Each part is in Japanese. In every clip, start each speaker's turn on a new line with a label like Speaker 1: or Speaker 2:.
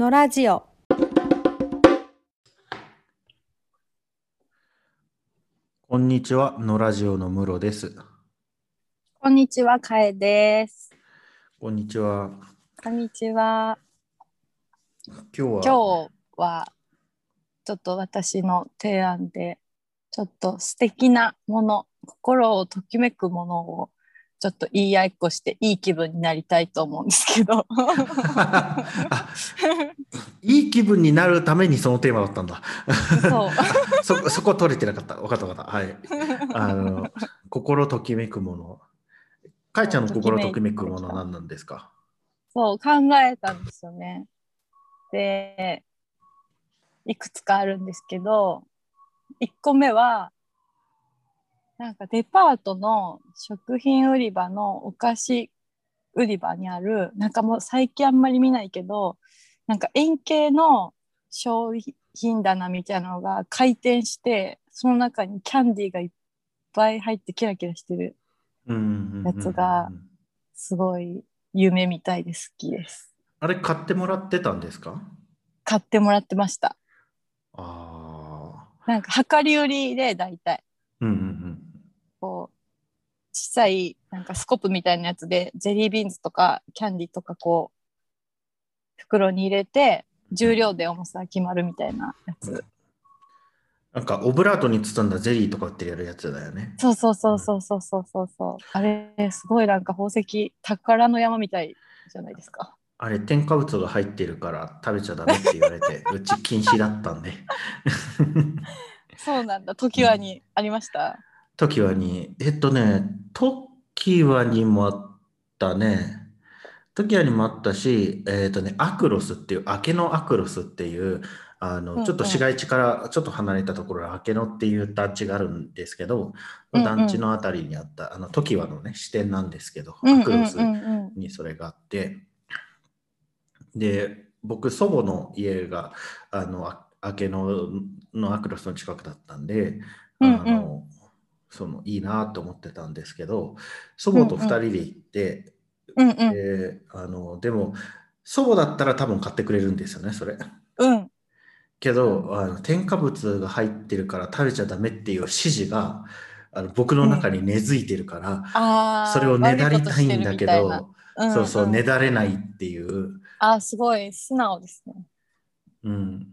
Speaker 1: のラジオ。
Speaker 2: こんにちは、のラジオのムロです。
Speaker 1: こんにちは、かえです。
Speaker 2: こんにちは。
Speaker 1: こんにちは。
Speaker 2: 今日は？
Speaker 1: 今日はちょっと私の提案でちょっと素敵なもの心をときめくものをちょっと言い合いっこしていい気分になりたいと思うんですけど
Speaker 2: あ いい気分になるためにそのテーマだったんだ。
Speaker 1: そう
Speaker 2: そそこ取れてなかった。分かった分かった。はい。あの心ときめくもの。かいちゃんの心ときめくものは何なんですか？
Speaker 1: そう考えたんですよね。でいくつかあるんですけど1個目はなんかデパートの食品売り場のお菓子売り場にあるなんかもう最近あんまり見ないけどなんか円形の商品棚みたいなのが回転してその中にキャンディーがいっぱい入ってキラキラしてるやつがすごい夢みたいで好きです。
Speaker 2: あれ買ってもらってたんですか？
Speaker 1: 買ってもらってました。
Speaker 2: ああ。
Speaker 1: なんか量り売りで大体小さいなんかスコップみたいなやつでジェリービーンズとかキャンディーとかこう袋に入れて重量で重さ決まるみたいなやつ。
Speaker 2: なんかオブラートに包んだゼリーとか売ってるやつだよね。
Speaker 1: そうそうそうそうそうそうそうそう。あれすごいなんか宝石宝の山みたいじゃないですか。
Speaker 2: あれ、添加物が入ってるから食べちゃダメって言われて、うち禁止だったんで。
Speaker 1: そうなんだ。時はにありました。
Speaker 2: 時はに、えっとね、時はにもあったね。時はにもあったし、えっとね、アクロスっていう、明けのアクロスっていう、あの、ちょっと市街地からちょっと離れたところ、明けのっていう団地があるんですけど、
Speaker 1: うんうん
Speaker 2: 団地のあたりにあった、あの、時はのね、支店なんですけど、アクロス。にそれがあって、で、僕、祖母の家が、あの、あ明けののアクロスの近くだったんで、あ
Speaker 1: うんうん
Speaker 2: の、その、いいなと思ってたんですけど、祖母と2人で行って、
Speaker 1: うんうん
Speaker 2: で、あの、でも、祖母だったら多分買ってくれるんですよね、それ。
Speaker 1: うん。
Speaker 2: けど、あの添加物が入ってるから食べちゃダメっていう指示が、あの僕の中に根付いてるから、
Speaker 1: ああ。
Speaker 2: それをねだりたいんだけど、
Speaker 1: 悪いことしてるみたいな
Speaker 2: そうそう、
Speaker 1: んん
Speaker 2: ねだれないっていう、
Speaker 1: あーすごい素直ですね。
Speaker 2: うん。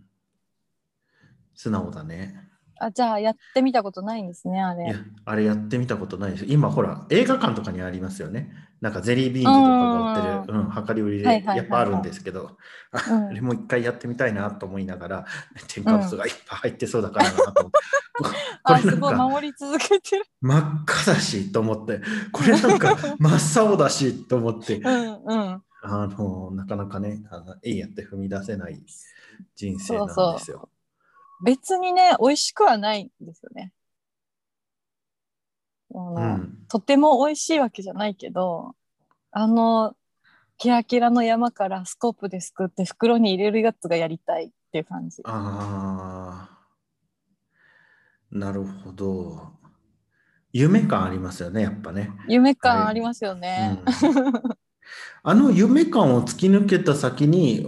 Speaker 2: 素直だね。
Speaker 1: あじゃあやってみたことないんですねあれ
Speaker 2: いや。、あれやってみたことないです。今、ほら、映画館とかにありますよね。なんかゼリービーンズとかが売ってる、うん、量り売りでやっぱあるんですけど、
Speaker 1: うん
Speaker 2: あれも一回やってみたいなと思いながら、添加物がいっぱい入ってそうだからなと思って、こ
Speaker 1: あ
Speaker 2: れなんか
Speaker 1: すごい守り続けてる。
Speaker 2: 真っ赤だしと思って、これなんか 真っ青だしと思って、
Speaker 1: うんうん。
Speaker 2: あの、なかなかね、あのえいやって踏み出せない人生なんですよ。
Speaker 1: そう別にね美味しくはないんですよね。
Speaker 2: うん
Speaker 1: とても美味しいわけじゃないけどあのキラキラの山からスコープですくって袋に入れるやつがやりたいっていう感じ。
Speaker 2: ああ、なるほど。夢感ありますよね、やっぱね。
Speaker 1: 夢感ありますよね。
Speaker 2: うんあの夢感を突き抜けた先に、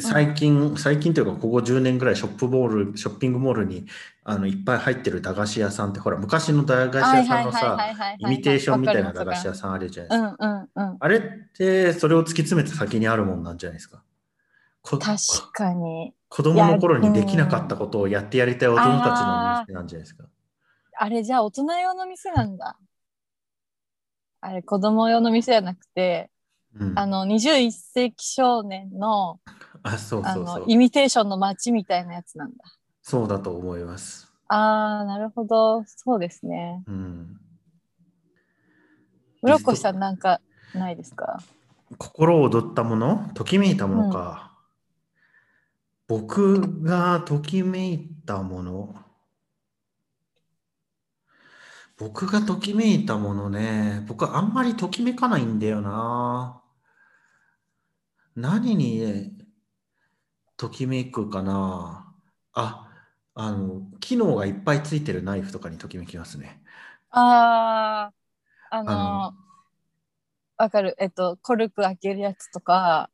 Speaker 2: 最近、最近というか、ここ10年ぐらいショップモール、ショッピングモールにあのいっぱい入ってる駄菓子屋さんって、ほら、昔の駄菓子屋さんのさ、イミテーションみたいな駄菓子屋さんあるじゃないですか。
Speaker 1: うんうんうん。
Speaker 2: あれって、それを突き詰めた先にあるもんなんじゃないですか。こ
Speaker 1: 確かに。
Speaker 2: 子供の頃にできなかったことをやってやりたい大人たちの店なんじゃないですか。
Speaker 1: あれじゃあ大人用の店なんだ。あれ子供用の店じゃなくて、
Speaker 2: うん、
Speaker 1: あの21世紀少年の
Speaker 2: あそう
Speaker 1: あ
Speaker 2: そうそう
Speaker 1: のイミテーションの街みたいなやつなんだ。
Speaker 2: そうだと思います。
Speaker 1: ああ、なるほど。そうですね。
Speaker 2: うん、
Speaker 1: 室越さんなんかないですか？
Speaker 2: 心躍ったもの？ときめいたものか。僕がときめいたもの。僕がときめいたものね。僕はあんまりときめかないんだよな。何に、ね、ときめくかな。あ、あの、機能がいっぱいついてるナイフとかにときめきますね。
Speaker 1: ああ、あ
Speaker 2: あ
Speaker 1: の
Speaker 2: の、
Speaker 1: わかる。えっと、コルク開けるやつとか、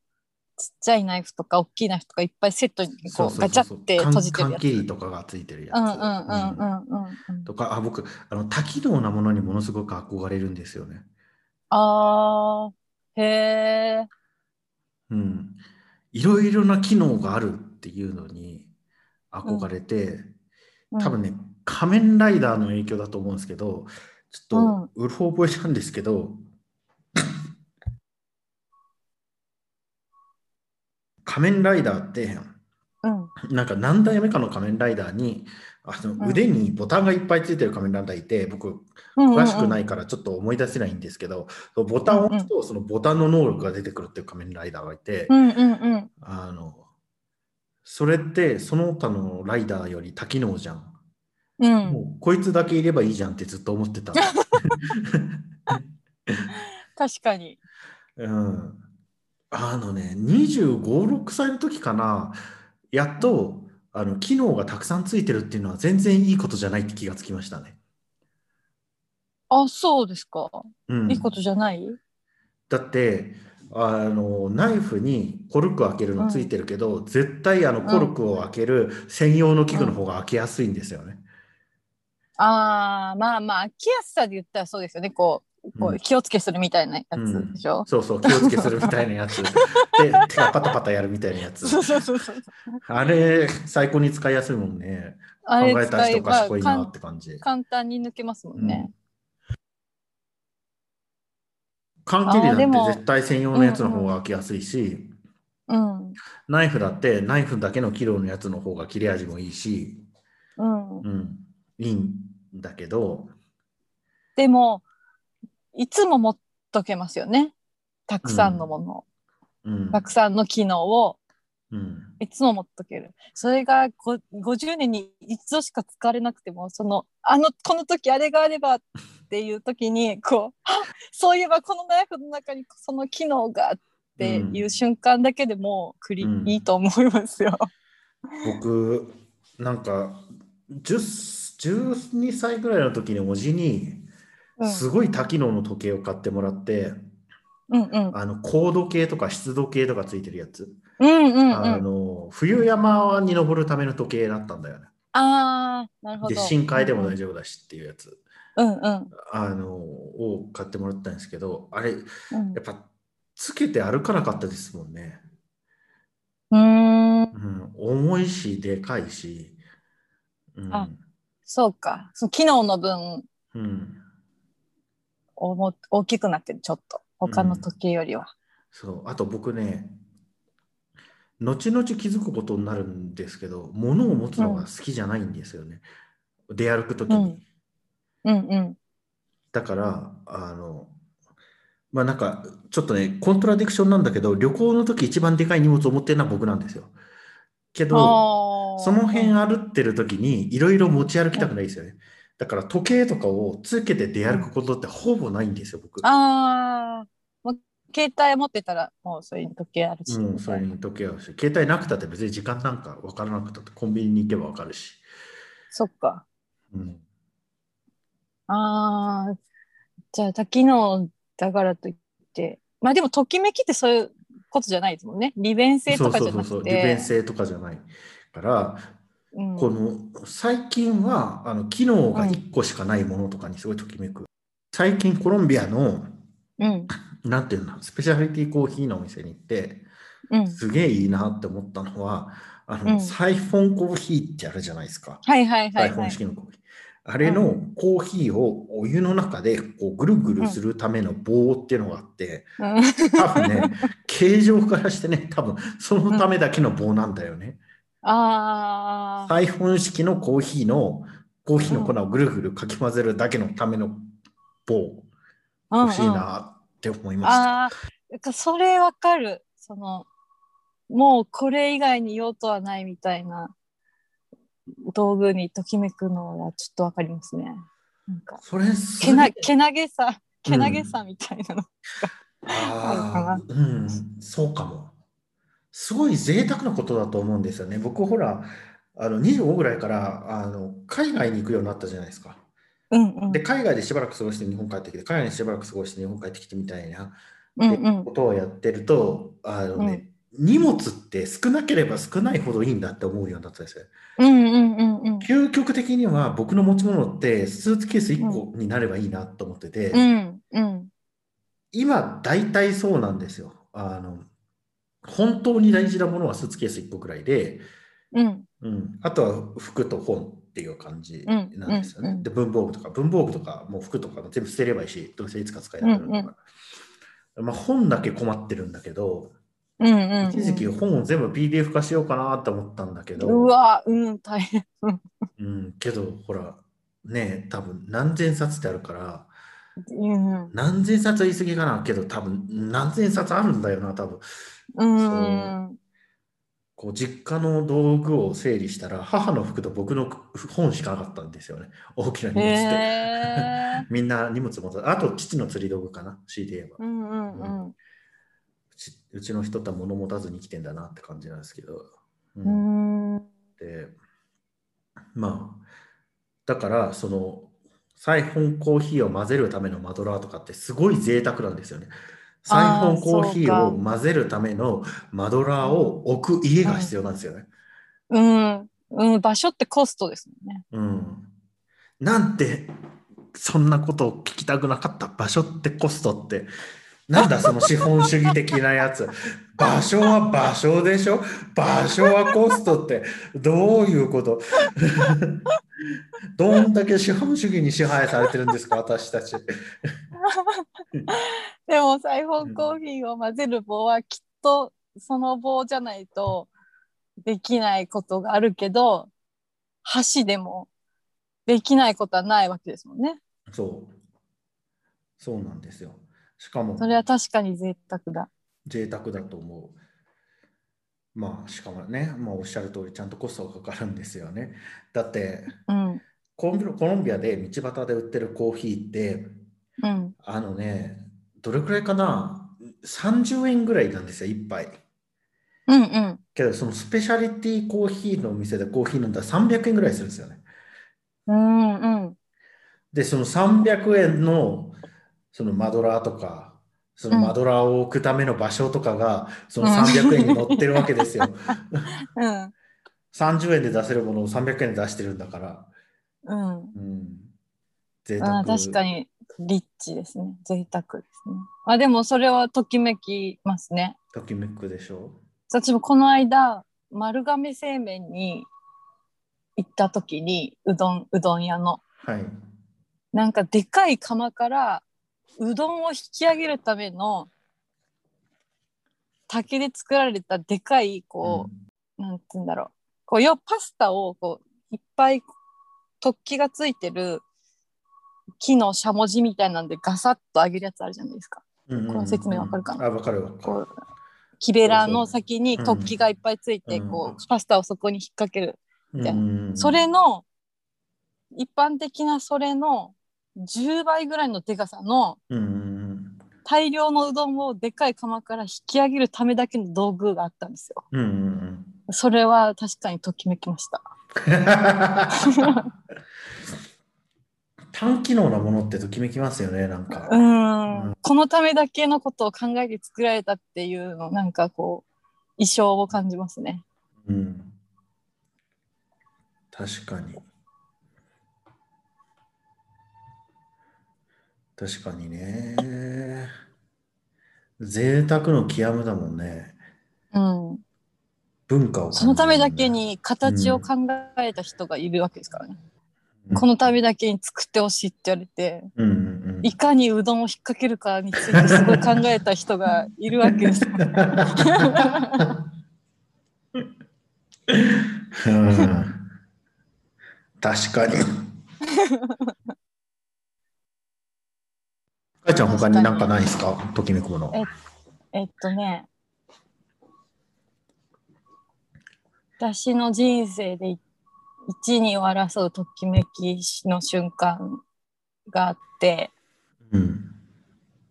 Speaker 1: ちっちゃいナイフとか大きいナイフとかいっぱいセットにこうガチャって閉じてるやつ。
Speaker 2: とかがついてるやつ。
Speaker 1: うんうんうんうんうんうん。
Speaker 2: とか、あ、僕、あの多機能なものにものすごく憧れるんですよね。
Speaker 1: あーへえ。
Speaker 2: うん。いろいろな機能があるっていうのに憧れて、多分ね、仮面ライダーの影響だと思うんですけど、ちょっとうろ覚えたんですけど、仮面ライダーって、
Speaker 1: うん。
Speaker 2: なんか何代目かの仮面ライダーにあの
Speaker 1: ん
Speaker 2: 腕にボタンがいっぱいついてる仮面ライダーいて、僕
Speaker 1: うん。
Speaker 2: 詳しくないいからちょっと思い出せないんですけど、そのボタンを押すとそのボタンの能力が出てくるっていう仮面ライダーがいて、
Speaker 1: うんうんうん。
Speaker 2: あのそれってその他のライダーより多機能じゃん。
Speaker 1: うん。
Speaker 2: もうこいつだけいればいいじゃんってずっと思ってた。
Speaker 1: 確かに。
Speaker 2: うん、あのね、25、6歳の時かな、やっとあの機能がたくさんついてるっていうのは全然いいことじゃないって気がつきましたね。
Speaker 1: あ、そうですか。
Speaker 2: うん、
Speaker 1: いいことじゃない？
Speaker 2: だってあのナイフにコルク開けるのついてるけど、絶対あのコルクを開ける専用の器具の方が開けやすいんですよね。
Speaker 1: ああ、まあまあ、気やすさで言ったらそうですよね。こう、こ
Speaker 2: う
Speaker 1: うん気をつけするみたいなやつでしょ？
Speaker 2: そうそう、気をつけするみたいなやつ。で、手がパタパタやるみたいなやつ。あれ、最高に使いやすいもんね。考えた人
Speaker 1: 使
Speaker 2: 賢いな
Speaker 1: まあ
Speaker 2: って感じ。
Speaker 1: 簡単に抜けますもんね。
Speaker 2: 缶切りだって絶対専用のやつの方が開きやすいし、
Speaker 1: うん。
Speaker 2: ナイフだってナイフだけのキロのやつの方が切れ味もいいし、
Speaker 1: うん。
Speaker 2: うん、いいんだけど、
Speaker 1: でも、いつも持っとけますよね。たくさんのものを、
Speaker 2: うん
Speaker 1: たくさんの機能を
Speaker 2: うん
Speaker 1: いつも持っとける。それがご50年に一度しか使われなくても、その、あの、この時あれがあればっていう時に、こう、あそういえばこのナイフの中にその機能がっていう瞬間だけでもクリ、
Speaker 2: うん
Speaker 1: いいと思いますよ。
Speaker 2: 僕、なんか10 12歳ぐらいの時におじに
Speaker 1: うん
Speaker 2: すごい多機能の時計を買ってもらって、
Speaker 1: うんうん。
Speaker 2: あの高度計とか湿度計とかついてるやつ、
Speaker 1: うんうん
Speaker 2: あ
Speaker 1: うん。
Speaker 2: の冬山に登るための時計だったんだよね。
Speaker 1: ああ、なるほど。
Speaker 2: で深海でも大丈夫だしっていうやつ、
Speaker 1: うんうん
Speaker 2: あのを買ってもらったんですけどあれや
Speaker 1: うん。
Speaker 2: っぱつけて歩かなかったですもんね。
Speaker 1: うーん、
Speaker 2: うん、重いしでかいし、うん
Speaker 1: あそうか。その機能の分
Speaker 2: うん、
Speaker 1: おも大きくなってる、ちょっと。他の時計よりは。
Speaker 2: そうあと僕ね後々気づくことになるんですけど物を持つのが好きじゃないんですよね、出歩く時に、
Speaker 1: うんうんうん。
Speaker 2: だからあのまあなんかちょっとねコントラディクションなんだけど旅行の時一番でかい荷物を持ってるのは僕なんですよけどその辺歩ってる時にいろいろ持ち歩きたくないですよね。だから時計とかをつけて出歩くことってほぼないんですよ、僕。
Speaker 1: ああ、もう携帯持ってたらもうそういう時計あるし。
Speaker 2: うん、それに時計あるし、携帯なくたって別に時間なんか分からなくたってコンビニに行けば分かるし。
Speaker 1: そっか。
Speaker 2: うん、
Speaker 1: ああ、じゃあ多機能だからといって。まあでもときめきってそういうことじゃないですもんね。利便性とかじゃなくて。
Speaker 2: 利便性とかじゃないから、
Speaker 1: うん
Speaker 2: この最近はあの機能が1個しかないものとかにすごいときめく。最近コロンビアの
Speaker 1: うん。
Speaker 2: なんていうの？スペシャリティコーヒーのお店に行って
Speaker 1: うん。
Speaker 2: すげえいいなって思ったのはあの、
Speaker 1: うん
Speaker 2: サイフォンコーヒーってあるじゃないですか。
Speaker 1: はいはいは
Speaker 2: サイフォン
Speaker 1: いはい。
Speaker 2: 式のコーヒー。あれのコーヒーをお湯の中でこうぐるぐるするための棒っていうのがあって、
Speaker 1: うん
Speaker 2: 多分ね、形状からしてね、多分そのためだけの棒なんだよね。
Speaker 1: ああ。
Speaker 2: サイフォン式のコーヒーのコーヒーの粉をぐるぐるかき混ぜるだけのための棒欲しいなって思いました。
Speaker 1: ああ、それわかる。その、もうこれ以外に用途はないみたいな道具にときめくのはちょっとわかりますね。なんか、
Speaker 2: それす
Speaker 1: けな、けなげさ、けなげさみたいなの。
Speaker 2: あーうん、そうかも。すごい贅沢なことだと思うんですよね。僕、ほら、あの25ぐらいからあの海外に行くようになったじゃないですか。
Speaker 1: うんうん
Speaker 2: で、。海外でしばらく過ごして日本帰ってきて、海外でしばらく過ごして日本帰ってきてみたいな
Speaker 1: うんうん
Speaker 2: ことをやってると、あのね、荷物って少なければ少ないほどいいんだって思うようになったんですよ。
Speaker 1: うんうんうんうん。
Speaker 2: 究極的には僕の持ち物ってスーツケース1個になればいいなと思ってて、
Speaker 1: うんうん
Speaker 2: 今大体そうなんですよ。あの本当に大事なものはスーツケース1個くらいで、
Speaker 1: うん。
Speaker 2: うん、あとは服と本っていう感じなんですよね。
Speaker 1: うん。うん。うん
Speaker 2: で文房具とか文房具とかもう服とかも全部捨てればいいしどうせいつか使いたくなるか。ら、まあ、本だけ困ってるんだけど
Speaker 1: うんうん。
Speaker 2: 一時期本を全部 PDF 化しようかなと思ったんだけど、
Speaker 1: うわ、うん、大変。
Speaker 2: うん、けどほらね多分何千冊ってあるから
Speaker 1: うん。
Speaker 2: 何千冊は言い過ぎかな。けど多分何千冊あるんだよな多分
Speaker 1: うん。
Speaker 2: こう実家の道具を整理したら母の服と僕の本しかなかったんですよね大きな荷物って、
Speaker 1: へえ。
Speaker 2: みんな荷物持ってあと父の釣り道具かな強いて言えば
Speaker 1: うんうんうん。
Speaker 2: うちうちの人って物持たずに生きてんだなって感じなんですけど、う
Speaker 1: うんん。
Speaker 2: でまあだからそのサインコーヒーを混ぜるためのマドラーとかってすごい贅沢なんですよね。サイフォンコーヒーを混ぜるためのマドラーを置く家が必要なんですよね。
Speaker 1: うん。うん。場所ってコストですもんね。
Speaker 2: うん。なんてそんなことを聞きたくなかった場所ってコストって。なんだその資本主義的なやつ。場所は場所でしょ？場所はコストってどういうこと？どんだけ資本主義に支配されてるんですか？私たち。
Speaker 1: でもサイフォンコーヒーを混ぜる棒はきっとその棒じゃないとできないことがあるけど箸でもできないことはないわけですもんね。
Speaker 2: そう。そうなんですよ。しかも
Speaker 1: それは確かに贅沢だ。
Speaker 2: 贅沢だと思う。まあしかもね、まあ、おっしゃる通りちゃんとコストがかかるんですよね。だって
Speaker 1: うん。
Speaker 2: コンビコロンビアで道端で売ってるコーヒーって
Speaker 1: うん。
Speaker 2: あのねどれくらいかな？30円ぐらいなんですよ1杯
Speaker 1: うんうん。
Speaker 2: けどそのスペシャリティコーヒーのお店でコーヒー飲んだら300円ぐらいするんですよね。
Speaker 1: うんうん。
Speaker 2: でその300円のそのマドラーとかそのマドラーを置くための場所とかがその300円に載ってるわけですよ、
Speaker 1: うん。
Speaker 2: 30円で出せるものを300円で出してるんだから。
Speaker 1: うん。
Speaker 2: うん。贅
Speaker 1: あ
Speaker 2: 沢
Speaker 1: ー確かにリッチですね。贅沢ですね。あでもそれはときめきますね。
Speaker 2: ときめくでしょ
Speaker 1: 私もこの間丸亀製麺に行った時にうどんうどん屋の
Speaker 2: はい
Speaker 1: なんかでかい釜からうどんを引き上げるための竹で作られたでかいこう、なんて言うんだろうこうよパスタをこういっぱい突起がついてる木のしゃもじみたいなんでガサッと揚げるやつあるじゃないですか。
Speaker 2: うんうんうん
Speaker 1: この説明わかるかな？
Speaker 2: あ、わかるわかる。
Speaker 1: 木べらの先に突起がいっぱいついて、
Speaker 2: うん
Speaker 1: こうパスタをそこに引っ掛ける、
Speaker 2: うんうんうん
Speaker 1: それの一般的なそれの10倍ぐらいのでかさの大量のうどんをでかい釜から引き上げるためだけの道具があったんですよ。
Speaker 2: うんうんうん
Speaker 1: それは確かにときめきました。
Speaker 2: 単機能なものってときめきますよね、なんか。
Speaker 1: うん、このためだけのことを考えて作られたっていうのなんかこう意匠を感じますね。
Speaker 2: うん。確かに。確かにね。贅沢の極むだもんね。
Speaker 1: うん、
Speaker 2: 文化をね、
Speaker 1: そのためだけに形を考えた人がいるわけですからね。
Speaker 2: うん
Speaker 1: このためだけに作ってほしいって言われて、
Speaker 2: うんうんうん。
Speaker 1: いかにうどんを引っ掛けるかについてすごい考えた人がいるわけです。
Speaker 2: 確かに。かいちゃん他になんかないですか？ときめくもの。
Speaker 1: えっとね、私の人生で一二を争うときめきの瞬間があって、
Speaker 2: うん。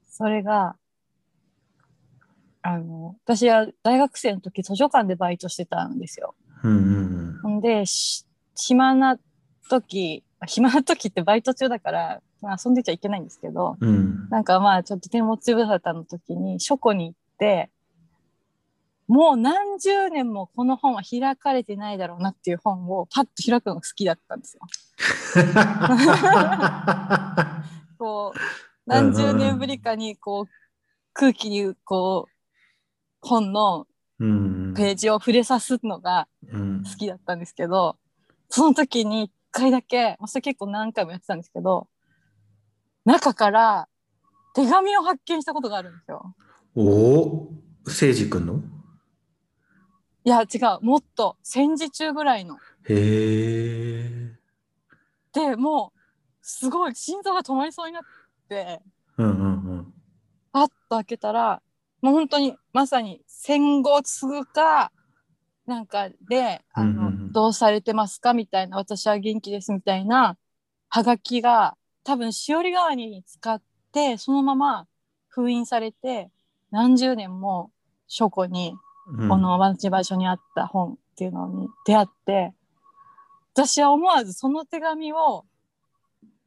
Speaker 1: それが、あの、私は大学生の時図書館でバイトしてたんですよ。
Speaker 2: うんうん
Speaker 1: ほんで、し暇な時、暇な時ってバイト中だから、まあ、遊んでちゃいけないんですけど、
Speaker 2: うん。うん。
Speaker 1: なんかまあちょっと手持ち無沙汰の時に書庫に行って、もう何十年もこの本は開かれてないだろうなっていう本をパッと開くのが好きだったんですよ。こう何十年ぶりかにこう空気にこう本のページを触れさすのが好きだったんですけどその時に一回だけまあそれ結構何回もやってたんですけど中から手紙を発見したことがあるんですよ。
Speaker 2: おお、誠司君の？
Speaker 1: いや違う。もっと。戦時中ぐらいの。
Speaker 2: へえ。
Speaker 1: でもうすごい心臓が止まりそうになって。
Speaker 2: うんうん
Speaker 1: パッと開けたらもう本当にまさに戦後すぐかなんかであの、
Speaker 2: うんうんうん。
Speaker 1: どうされてますかみたいな。私は元気ですみたいな。はがきが多分しおり代わりに使ってそのまま封印されて何十年も書庫に
Speaker 2: うん。
Speaker 1: この同じ場所にあった本っていうのに出会って私は思わずその手紙を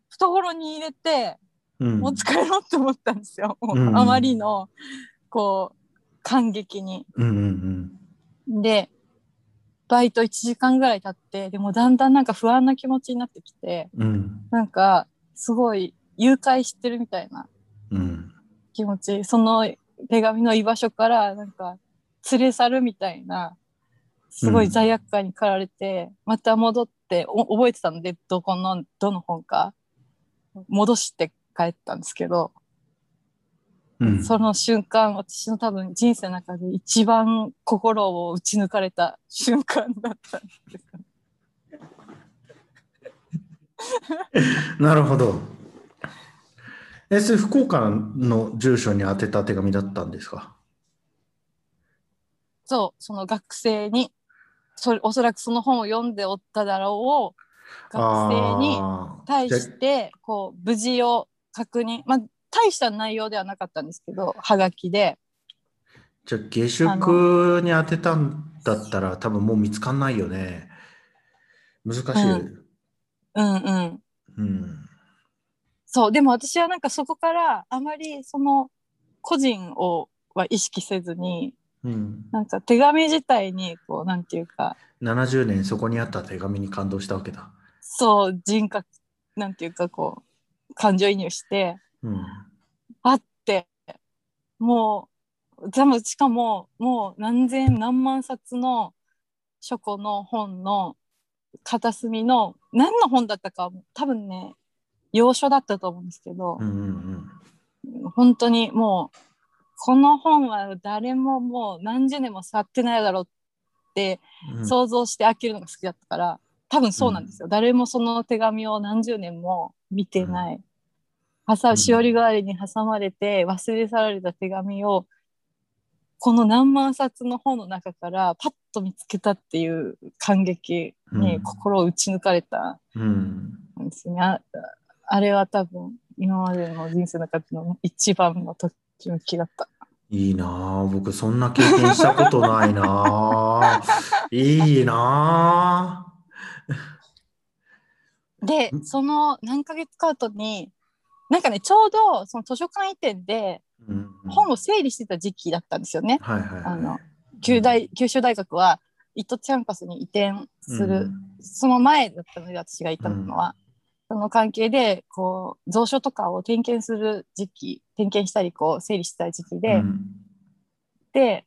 Speaker 1: 懐に入れて
Speaker 2: うん、
Speaker 1: 持ち帰ろうと思ったんですよ、もう
Speaker 2: うん
Speaker 1: あまりのこう感激に。
Speaker 2: うんうん
Speaker 1: でバイト1時間ぐらい経ってでもだんだんなんか不安な気持ちになってきて
Speaker 2: うん。うん
Speaker 1: なんかすごい誘拐してるみたいな
Speaker 2: うん。
Speaker 1: 気持ちその手紙の居場所からなんか連れ去るみたいなすごい罪悪感に駆られて、また戻ってお覚えてたのでどこのどの本か戻して帰ったんですけど、
Speaker 2: うん。
Speaker 1: その瞬間私の多分人生の中で一番心を打ち抜かれた瞬間だったんですよ
Speaker 2: なるほど。え、それ福岡の住所に宛てた手紙だったんですか？
Speaker 1: そうその学生にそれおそらくその本を読んでおっただろう学生に対してこう無事を確認まあ大した内容ではなかったんですけどはがきで
Speaker 2: じゃあ下宿に当てたんだったら多分もう見つかんないよね。難しい。
Speaker 1: うんうんうん
Speaker 2: うん。
Speaker 1: そうでも私はなんかそこからあまりその個人をは意識せずに
Speaker 2: うん。
Speaker 1: なんか手紙自体にこうなんていうか
Speaker 2: 70年そこにあった手紙に感動したわけだ。
Speaker 1: そう人格なんていうかこう感情移入して
Speaker 2: うん。
Speaker 1: あってもうでもしかももう何千何万冊の書庫の本の片隅の何の本だったか多分ね洋書だったと思うんですけど
Speaker 2: う、んうん
Speaker 1: 本当にもうこの本は誰ももう何十年も触ってないだろうって
Speaker 2: うん。
Speaker 1: 想像して開けるのが好きだったから多分そうなんですよ、誰もその手紙を何十年も見てない、挟
Speaker 2: うん。
Speaker 1: しおり代わりに挟まれて忘れ去られた手紙をこの何万冊の本の中からパッと見つけたっていう感激に心を打ち抜かれた。
Speaker 2: うん。
Speaker 1: んですよね、ああれは多分今までの人生の中での一番のときめきだった。
Speaker 2: いいなあ僕そんな経験したことないなあ いいな
Speaker 1: で
Speaker 2: ん？
Speaker 1: その何ヶ月か後になんかねちょうどその図書館移転で本を整理してた時期だったんですよね。九大九州大学は糸キャンパスに移転する、
Speaker 2: うん。
Speaker 1: その前だったので私がいたのは、その関係でこう蔵書とかを点検する時期点検したりこう整理してた時期で、
Speaker 2: うん。
Speaker 1: で、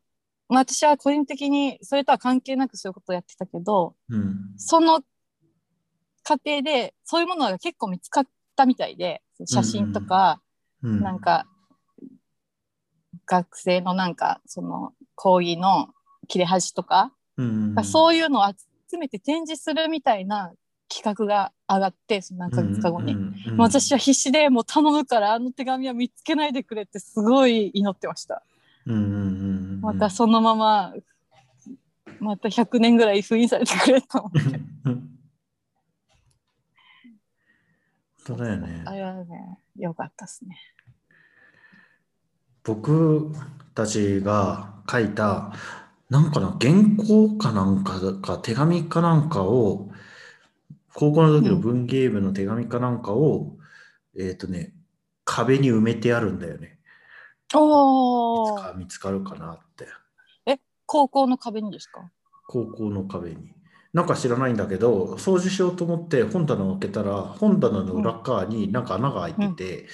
Speaker 1: まあ、私は個人的にそれとは関係なくそういうことをやってたけど
Speaker 2: うん。
Speaker 1: その過程でそういうものが結構見つかったみたいで写真とか、
Speaker 2: うん。
Speaker 1: なんか学生のなんかその講義の切れ端とか、
Speaker 2: うん。
Speaker 1: そういうのを集めて展示するみたいな企画が上がってその何ヶ月か後に、私は必死でもう頼むからあの手紙は見つけないでくれってすごい祈ってました。またそのまままた100年ぐらい封印されてくれと思って。
Speaker 2: うんそうだよね
Speaker 1: あれはねよかったですね。
Speaker 2: 僕たちが書いたなんかな原稿かなんかか手紙かなんかを高校の時の文芸部の手紙かなんかを、えっ、とね壁に埋めてあるんだよね。い
Speaker 1: おお
Speaker 2: つか見つかるかなって。
Speaker 1: 高校の壁にですか？
Speaker 2: 高校の壁に。なんか知らないんだけど、掃除しようと思って本棚を開けたら、本棚の裏側になんか穴が開いてて、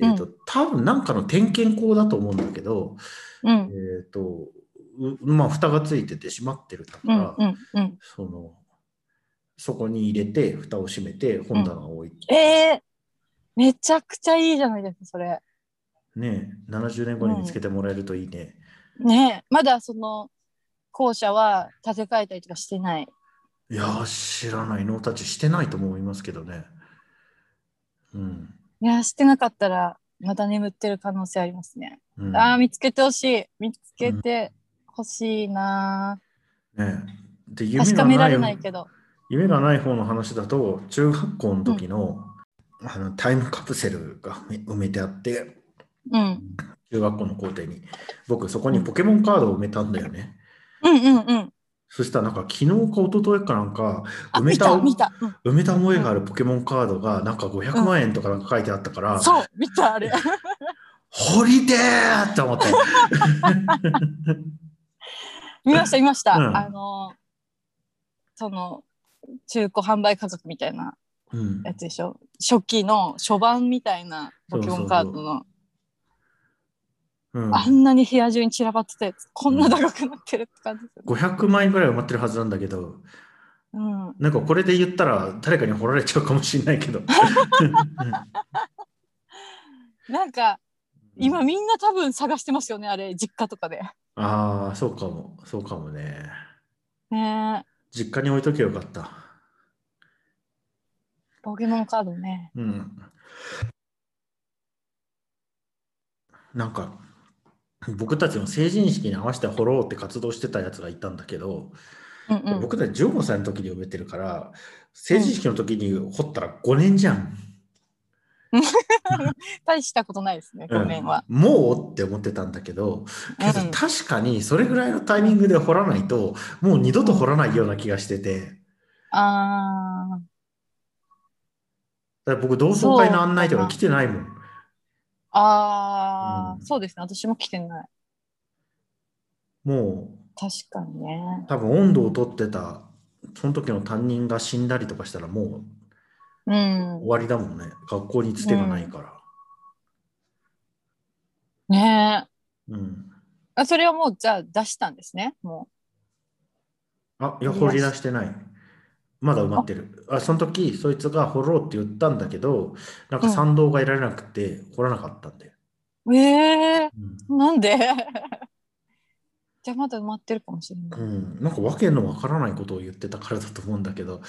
Speaker 1: うん
Speaker 2: えっ、と、多分なんかの点検口だと思うんだけど、
Speaker 1: うん。
Speaker 2: えっ、と、うまあ、蓋がついてて閉まってるか
Speaker 1: うん
Speaker 2: ら、
Speaker 1: うんうん。
Speaker 2: その、そこに入れて、蓋を閉めて、本棚を置いて、
Speaker 1: えー、めちゃくちゃいいじゃないですか、それ。
Speaker 2: ね、70年後に見つけてもらえるといいね。
Speaker 1: ねえまだその校舎は建て替えたりとかしてない？
Speaker 2: いやー、知らない。ノータッチしてないと思いますけどね。うん。
Speaker 1: いや、してなかったら、まだ眠ってる可能性ありますね。
Speaker 2: うん、
Speaker 1: ああ、見つけてほしい。見つけてほしいな、
Speaker 2: ね、で夢
Speaker 1: 確
Speaker 2: がな
Speaker 1: かめられないいけど。
Speaker 2: 夢がない方の話だと中学校の時の,、あのタイムカプセルが埋めてあって
Speaker 1: うん。
Speaker 2: 中学校の校庭に僕そこにポケモンカードを埋めたんだよね、
Speaker 1: うんうんうん。
Speaker 2: そしたらなんか昨日か一昨日かなんか
Speaker 1: あ、
Speaker 2: 埋めた。
Speaker 1: うん
Speaker 2: 埋めた思いがあるポケモンカードがなんか500万円とかなんか書いてあったから、
Speaker 1: そう、見た、あれ。
Speaker 2: 掘りてーって思って
Speaker 1: 見ました、見ました。
Speaker 2: うん
Speaker 1: あの、その、中古販売価格みたいな
Speaker 2: うん。
Speaker 1: やつでしょ？初期の初版みたいなポケモンカードの、
Speaker 2: うん、
Speaker 1: あんなに部屋中に散らばってたやつ、こんな高くなってるって感じですよね。
Speaker 2: 500万円ぐらい埋まってるはずなんだけど。
Speaker 1: うん。
Speaker 2: なんかこれで言ったら誰かに掘られちゃうかもしれないけど。
Speaker 1: なんか、今みんな多分探してますよね、あれ、実家とかで。
Speaker 2: ああそうかも。そうかもね。
Speaker 1: ね。え
Speaker 2: 実家に置いとけばよかった
Speaker 1: ポケモンカードね。
Speaker 2: うんなんか僕たちの成人式に合わせて掘ろうって活動してたやつがいたんだけど、
Speaker 1: うんうん。
Speaker 2: 僕たち15歳の時に埋めてるから成人式の時に掘ったら5年じゃん、
Speaker 1: 大したことないですね、5年は。
Speaker 2: うんもうって思ってたんだけどけど
Speaker 1: うん
Speaker 2: 確かにそれぐらいのタイミングで掘らないともう二度と掘らないような気がしてて。
Speaker 1: あ
Speaker 2: だから僕同窓会の案内とか来てないもん。
Speaker 1: ーあー、
Speaker 2: うん。
Speaker 1: そうですね、私も来てない。
Speaker 2: もう
Speaker 1: 確かにね。
Speaker 2: 多分温度をとってたその時の担任が死んだりとかしたらもう
Speaker 1: うん。
Speaker 2: 終。わりだもんね。学校につてがないから。
Speaker 1: ねえ。
Speaker 2: うん、
Speaker 1: あ。それはもう、じゃあ出したんですね、も
Speaker 2: あいや掘り出してない。まだ埋まってる。あ。その時そいつが掘ろうって言ったんだけどなんか賛同が得られなくて掘らなかったんで、
Speaker 1: う。ええ
Speaker 2: うん。
Speaker 1: なんで？じゃあまだ埋まってるかもしれない。
Speaker 2: うん、なんか訳のわからないことを言ってたからだと思うんだけど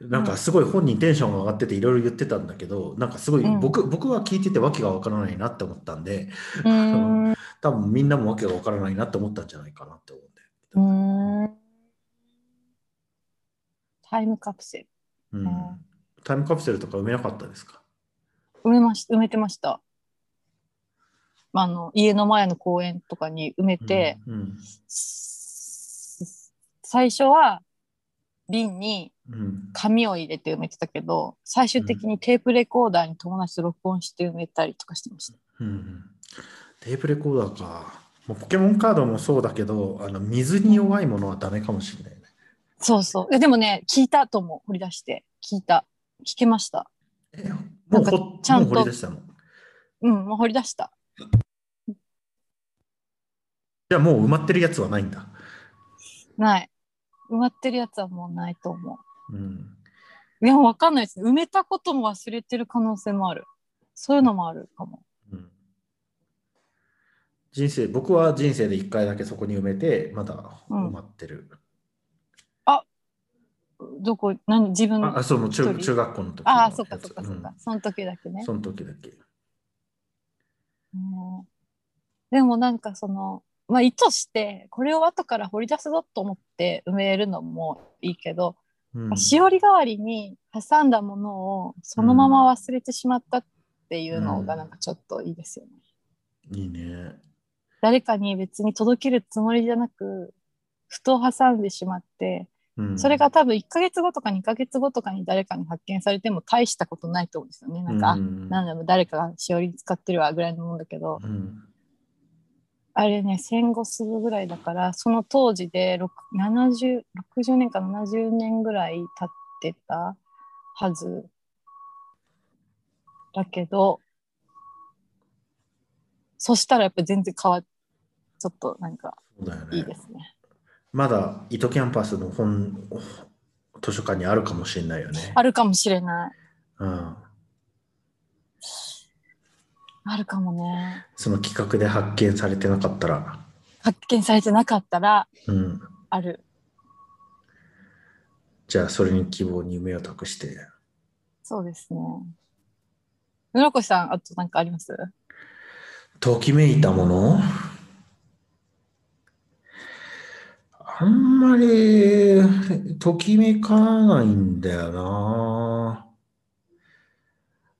Speaker 2: なんかすごい本人テンションが上がってていろいろ言ってたんだけどなんかすごい
Speaker 1: うん
Speaker 2: 僕,、僕は聞いてて訳がわからないなって思ったんで
Speaker 1: うーん。う
Speaker 2: 多分みんなも訳がわからないなって思ったんじゃないかなって思うんだよ。
Speaker 1: タイムカプセル。
Speaker 2: うん
Speaker 1: うん
Speaker 2: タイムカプセルとか埋めなかったですか？
Speaker 1: 埋めまし埋めてました。あの家の前の公園とかに埋めて、
Speaker 2: うん
Speaker 1: す最初は瓶に
Speaker 2: うん
Speaker 1: 紙を入れて埋めてたけど最終的にテープレコーダーに友達と録音して埋めたりとかしてました。
Speaker 2: うんうんテープレコーダーか。もうポケモンカードもそうだけど、あの水に弱いものはダメかもしれないね。
Speaker 1: そうそう。えでもね聞いたと思う掘り出して聞いた聞けました。
Speaker 2: えもうほ
Speaker 1: ちゃんと
Speaker 2: もう掘り出したの？
Speaker 1: うんもう掘り出した。
Speaker 2: じゃあもう埋まってるやつはないんだ。
Speaker 1: ない。埋まってるやつはもうないと思
Speaker 2: うん、
Speaker 1: う。いやわかんないです。埋めたことも忘れてる可能性もある。そういうのもあるかも。
Speaker 2: うん人生、僕は人生で1回だけそこに埋めて、まだ埋まってる。
Speaker 1: どこ？何？自分？
Speaker 2: ああ、そう、もう中中学校の時の
Speaker 1: ああ、そっかそっかそっか。その時だけね。
Speaker 2: うんその時だけ。
Speaker 1: うんでもなんかその、まあ意図してこれを後から掘り出すぞと思って埋めるのもいいけど、
Speaker 2: うん
Speaker 1: しおり代わりに挟んだものをそのまま忘れてしまったっていうのがなんかちょっといいですよね。
Speaker 2: いいね。
Speaker 1: 誰かに別に届けるつもりじゃなく、ふと挟んでしまって、
Speaker 2: うん
Speaker 1: それが多分1ヶ月後とか2ヶ月後とかに誰かに発見されても大したことないと思うんですよね。なんか、あ
Speaker 2: うん
Speaker 1: なんだろう、誰かがしおり使ってるわぐらいのもんだけど、
Speaker 2: うん
Speaker 1: あれね戦後すぐぐらいだからその当時で6 70 60年か70年ぐらい経ってたはずだけどそしたらやっぱ全然変わっちょっとなんか
Speaker 2: そうだよね。
Speaker 1: いいですね。
Speaker 2: まだ糸キャンパスの本図書館にあるかもしれないよね。
Speaker 1: あるかもしれない。
Speaker 2: うん、
Speaker 1: あるかもね。
Speaker 2: その企画で発見されてなかったら、
Speaker 1: 発見されてなかったら
Speaker 2: うん、
Speaker 1: ある。
Speaker 2: じゃあそれに希望に夢を託して。
Speaker 1: そうですね。室越さん、あと何かあります？
Speaker 2: ときめいたもの？あんまりときめかないんだよな。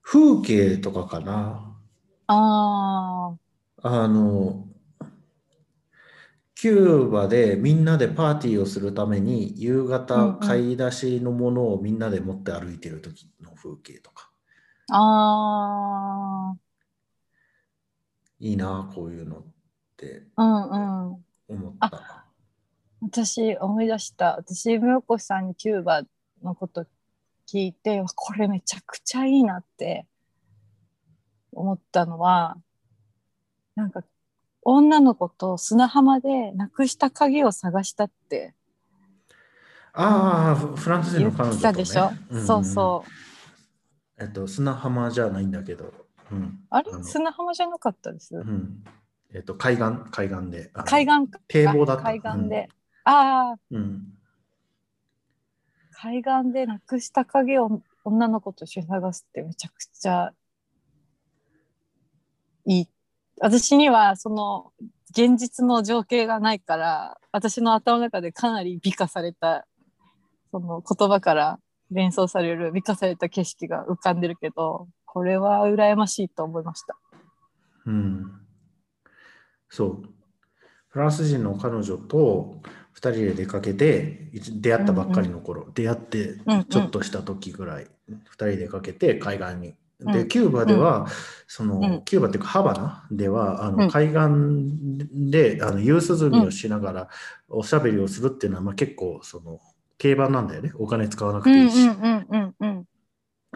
Speaker 2: 風景とかかな。
Speaker 1: あ
Speaker 2: あの、キューバでみんなでパーティーをするために夕方
Speaker 1: ん
Speaker 2: 買い出しのものをみんなで持って歩いてる時の風景とか。
Speaker 1: あ、あ
Speaker 2: いいな、こういうのって
Speaker 1: あ、うんうん。
Speaker 2: 思った。
Speaker 1: 私思い出した。私、室越さんにキューバのこと聞いて、これめちゃくちゃいいなって思ったのは、なんか女の子と砂浜でなくした鍵を探したって
Speaker 2: ああ、フフランス人の彼女と、ね。
Speaker 1: でしょ、
Speaker 2: んん
Speaker 1: そうそう。
Speaker 2: えっと、砂浜じゃないんだけど、うん、
Speaker 1: あれ？
Speaker 2: の
Speaker 1: 砂浜じゃなかったです？
Speaker 2: うん、えっと、海岸、海岸で。
Speaker 1: 海岸か
Speaker 2: 堤防だった。
Speaker 1: 海岸で。ああ、
Speaker 2: うん。うん。
Speaker 1: 海岸でなくした鍵を女の子と一緒に探すってめちゃくちゃいい。私にはその現実の情景がないから私の頭の中でかなり美化されたその言葉から連想される美化された景色が浮かんでるけどこれは羨ましいと思いました。
Speaker 2: うん。そう。フランス人の彼女と2人で出かけて、一出会ったばっかりの頃、出会って
Speaker 1: うんうん
Speaker 2: ちょっとした時ぐらい、2人で出かけて海岸に。で、
Speaker 1: うん
Speaker 2: キューバでは、その、
Speaker 1: うん
Speaker 2: キューバっていうかハバナでは、あの
Speaker 1: うん
Speaker 2: 海岸であの夕涼みをしながらおしゃべりをするっていうのは、まあ、結構その定番なんだよね。お金使わなく
Speaker 1: うん
Speaker 2: ていいし。
Speaker 1: うんうんうんうん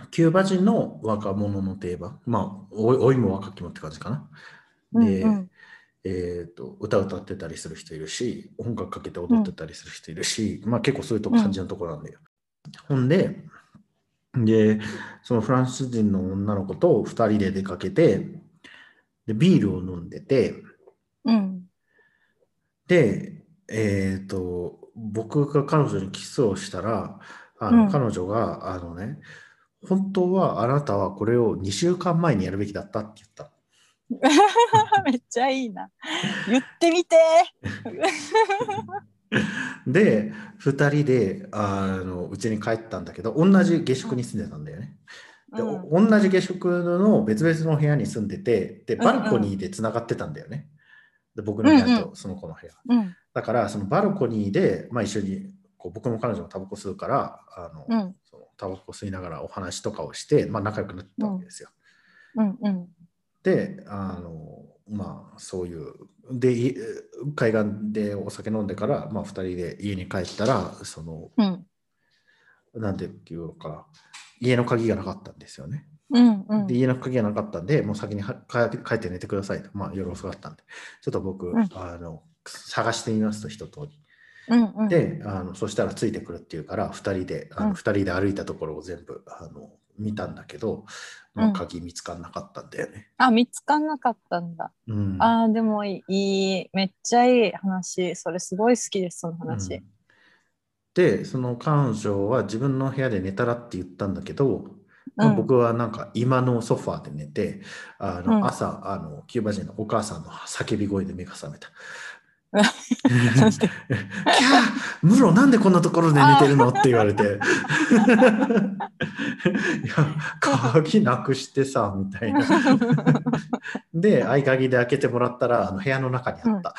Speaker 2: キューバ人の若者の定番。まあ、おい老いも若きもって感じかな。で、
Speaker 1: うんうん
Speaker 2: えー、と歌歌ってたりする人いるし音楽かけて踊ってたりする人いるし、まあ結構そういうとこ感じのところなんだよ。ほんででそのフランス人の女の子と2人で出かけてでビールを飲んでて
Speaker 1: うん
Speaker 2: でえっ、と僕が彼女にキスをしたらあの、
Speaker 1: うん
Speaker 2: 彼女があのね本当はあなたはこれを2週間前にやるべきだったって言った。
Speaker 1: めっちゃいいな。言ってみて。
Speaker 2: で2人であのうちに帰ったんだけど同じ下宿に住んでたんだよね。で、
Speaker 1: うん
Speaker 2: お同じ下宿の別々の部屋に住んでてで
Speaker 1: うんうん
Speaker 2: バルコニーでつながってたんだよね。で僕の部屋
Speaker 1: うん
Speaker 2: とその子の部屋。
Speaker 1: うん
Speaker 2: だからそのバルコニーで、まあ、一緒にこう僕も彼女もタバコ吸うからあの、
Speaker 1: うん
Speaker 2: そのタバコ吸いながらお話とかをして、まあ、仲良くなったわけですよ。
Speaker 1: うんうん
Speaker 2: であのまあそういうでい海岸でお酒飲んでから、まあ、2人で家に帰ったらその
Speaker 1: うん。
Speaker 2: なんていうのか家の鍵がなかったんですよね。
Speaker 1: うんうん。
Speaker 2: で家の鍵がなかったんでもう先には帰帰って寝てくださいと、まあ、夜遅かったんで。ちょっと僕、
Speaker 1: うん。
Speaker 2: あの探してみますと一通り。
Speaker 1: うんうん。
Speaker 2: であのそしたらついてくるっていうから2人であの、
Speaker 1: うん。
Speaker 2: 2人で歩いたところを全部あの見たんだけど、まあ、
Speaker 1: うん
Speaker 2: 鍵見つからなかったんだよね。
Speaker 1: あ見つかんなかったんだ。
Speaker 2: うん
Speaker 1: あーでもいいめっちゃいい話それすごい好きですその話。
Speaker 2: うんでその彼女は自分の部屋で寝たらって言ったんだけど、まあ
Speaker 1: うん
Speaker 2: 僕はなんか今のソファーで寝てあの、
Speaker 1: うん
Speaker 2: 朝あのキューバ人のお母さんの叫び声で目が覚めた。
Speaker 1: なんで
Speaker 2: キャームロなんでこんなところで寝てるのって言われて。いや鍵なくしてさみたいな。で合鍵で開けてもらったらあの部屋の中にあった、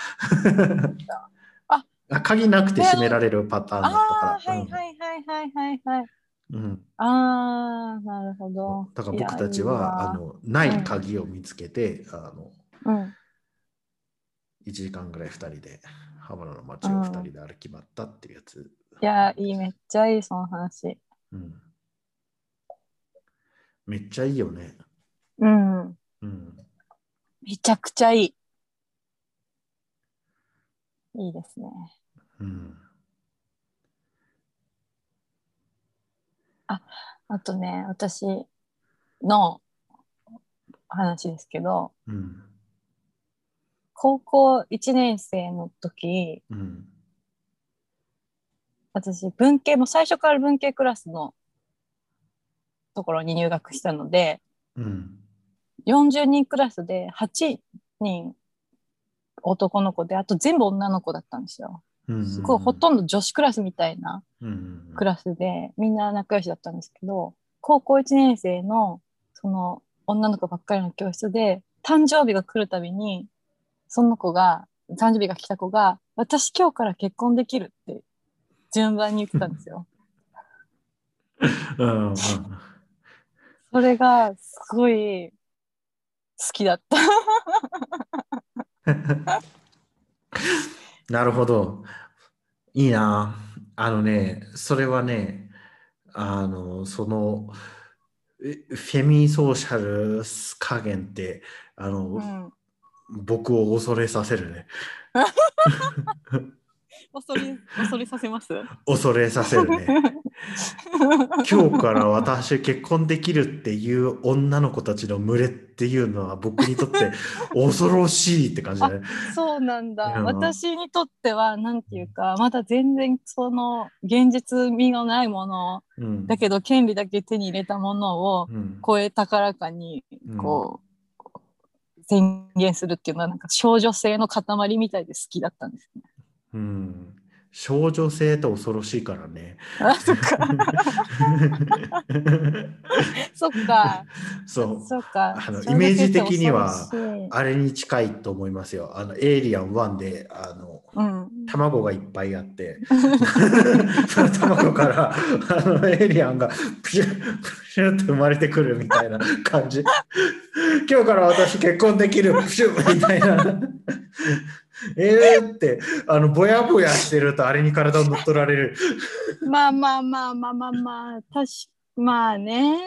Speaker 1: あ
Speaker 2: あ鍵なくて閉められるパターンだった
Speaker 1: あ
Speaker 2: から。
Speaker 1: ーはいはいはいはいはいはい。
Speaker 2: うん。うん
Speaker 1: ああなるほど。
Speaker 2: だから僕たちはあのない鍵を見つけて、あの
Speaker 1: うん
Speaker 2: 1時間ぐらい2人でハバナの街を2人で歩き回ったっていうやつ。
Speaker 1: いや、いい、めっちゃいい、その話。
Speaker 2: うん、めっちゃいいよね。
Speaker 1: うん。
Speaker 2: うん。
Speaker 1: めちゃくちゃいい。いいですね。
Speaker 2: うん。
Speaker 1: あとね、私の話ですけど、
Speaker 2: うん。
Speaker 1: 高校1年生の時、
Speaker 2: うん。
Speaker 1: 私文系も最初から文系クラスのところに入学したので
Speaker 2: うん。
Speaker 1: 40人クラスで8人男の子であと全部女の子だったんですよ。すごいほとんど女子クラスみたいな。クラスでみんな仲良しだったんですけど高校1年生のその女の子ばっかりの教室で誕生日が来るたびにその子が誕生日が来た子が「私今日から結婚できる」って順番に言ってたんですよ。それがすごい好きだった。
Speaker 2: なるほど。いいな。あのね、それはね、あの、その、えフェミソーシャル加減って、あの、
Speaker 1: うん、
Speaker 2: 僕を恐れさせるね。
Speaker 1: 恐れ恐れさせます？
Speaker 2: 恐れさせるね。今日から私結婚できるっていう女の子たちの群れっていうのは僕にとって恐ろしいって感じだね。
Speaker 1: そうなんだ。
Speaker 2: うん
Speaker 1: 私にとってはなんていうかまだ全然その現実味のないもの
Speaker 2: うん。
Speaker 1: だけど権利だけ手に入れたものを
Speaker 2: うん、
Speaker 1: 超え高らかにこう、宣言するっていうのはなんか少女性の塊みたいで好きだったんですね。
Speaker 2: うん。少女性って恐ろしいからね。
Speaker 1: あそっか そっか
Speaker 2: そう。
Speaker 1: そっか。
Speaker 2: あのイメージ的にはあれに近いと思いますよ。あの、エイリアン1で、あの、
Speaker 1: うん、
Speaker 2: 卵がいっぱいあって、その卵からあのエイリアンがプシュップシュッと生まれてくるみたいな感じ。今日から私結婚できるプシュッみたいな。えーって、あの、ぼやぼやしてるとあれに体を乗っ取られる。
Speaker 1: まあまあまあまあまあまあ確かまあね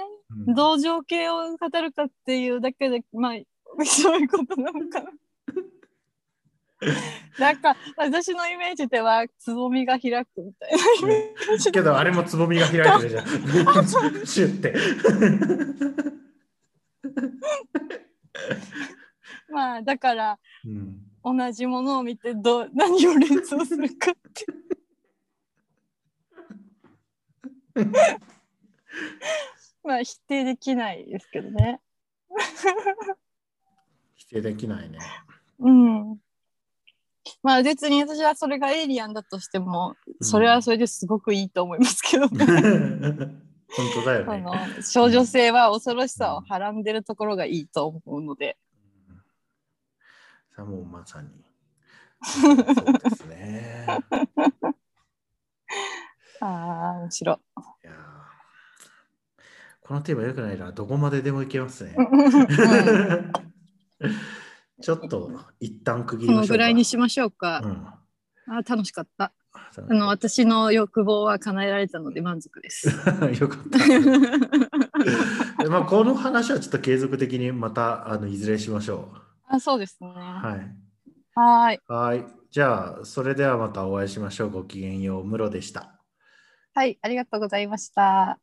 Speaker 2: うん
Speaker 1: 同情系を語るかっていうだけでまあそういうことなのかな。なんか私のイメージではつぼみが開くみたいなイメージ
Speaker 2: けど、あれもつぼみが開いてるじゃん。シュッて。
Speaker 1: まあだから
Speaker 2: うん
Speaker 1: 同じものを見てどう 何を連想するかって まあ否定できないですけどね。
Speaker 2: 否定できないね。
Speaker 1: うん。まあ別に私はそれがエイリアンだとしても、それはそれですごくいいと思いますけどね。
Speaker 2: 本当だよね。
Speaker 1: 少女性は恐ろしさをはらんでるところがいいと思うので。
Speaker 2: さあもうまさに。そうですね。
Speaker 1: ああ、面白い。
Speaker 2: いやーこのテーマよくないな。どこまででもいけますね。
Speaker 1: うん
Speaker 2: ちょっと一旦区切
Speaker 1: この
Speaker 2: りましょうか。
Speaker 1: ぐらいにしましょうか。
Speaker 2: うん
Speaker 1: あー楽しかった。あの私の欲望は叶えられたので満足です。
Speaker 2: よかった。まあこの話はちょっと継続的にまたあのいずれしましょ
Speaker 1: あそうですね。
Speaker 2: う。はい。
Speaker 1: はーい。
Speaker 2: はい。じゃあ、それではまたお会いしましょう。ごきげんよう。ムロでした。
Speaker 1: はい、ありがとうございました。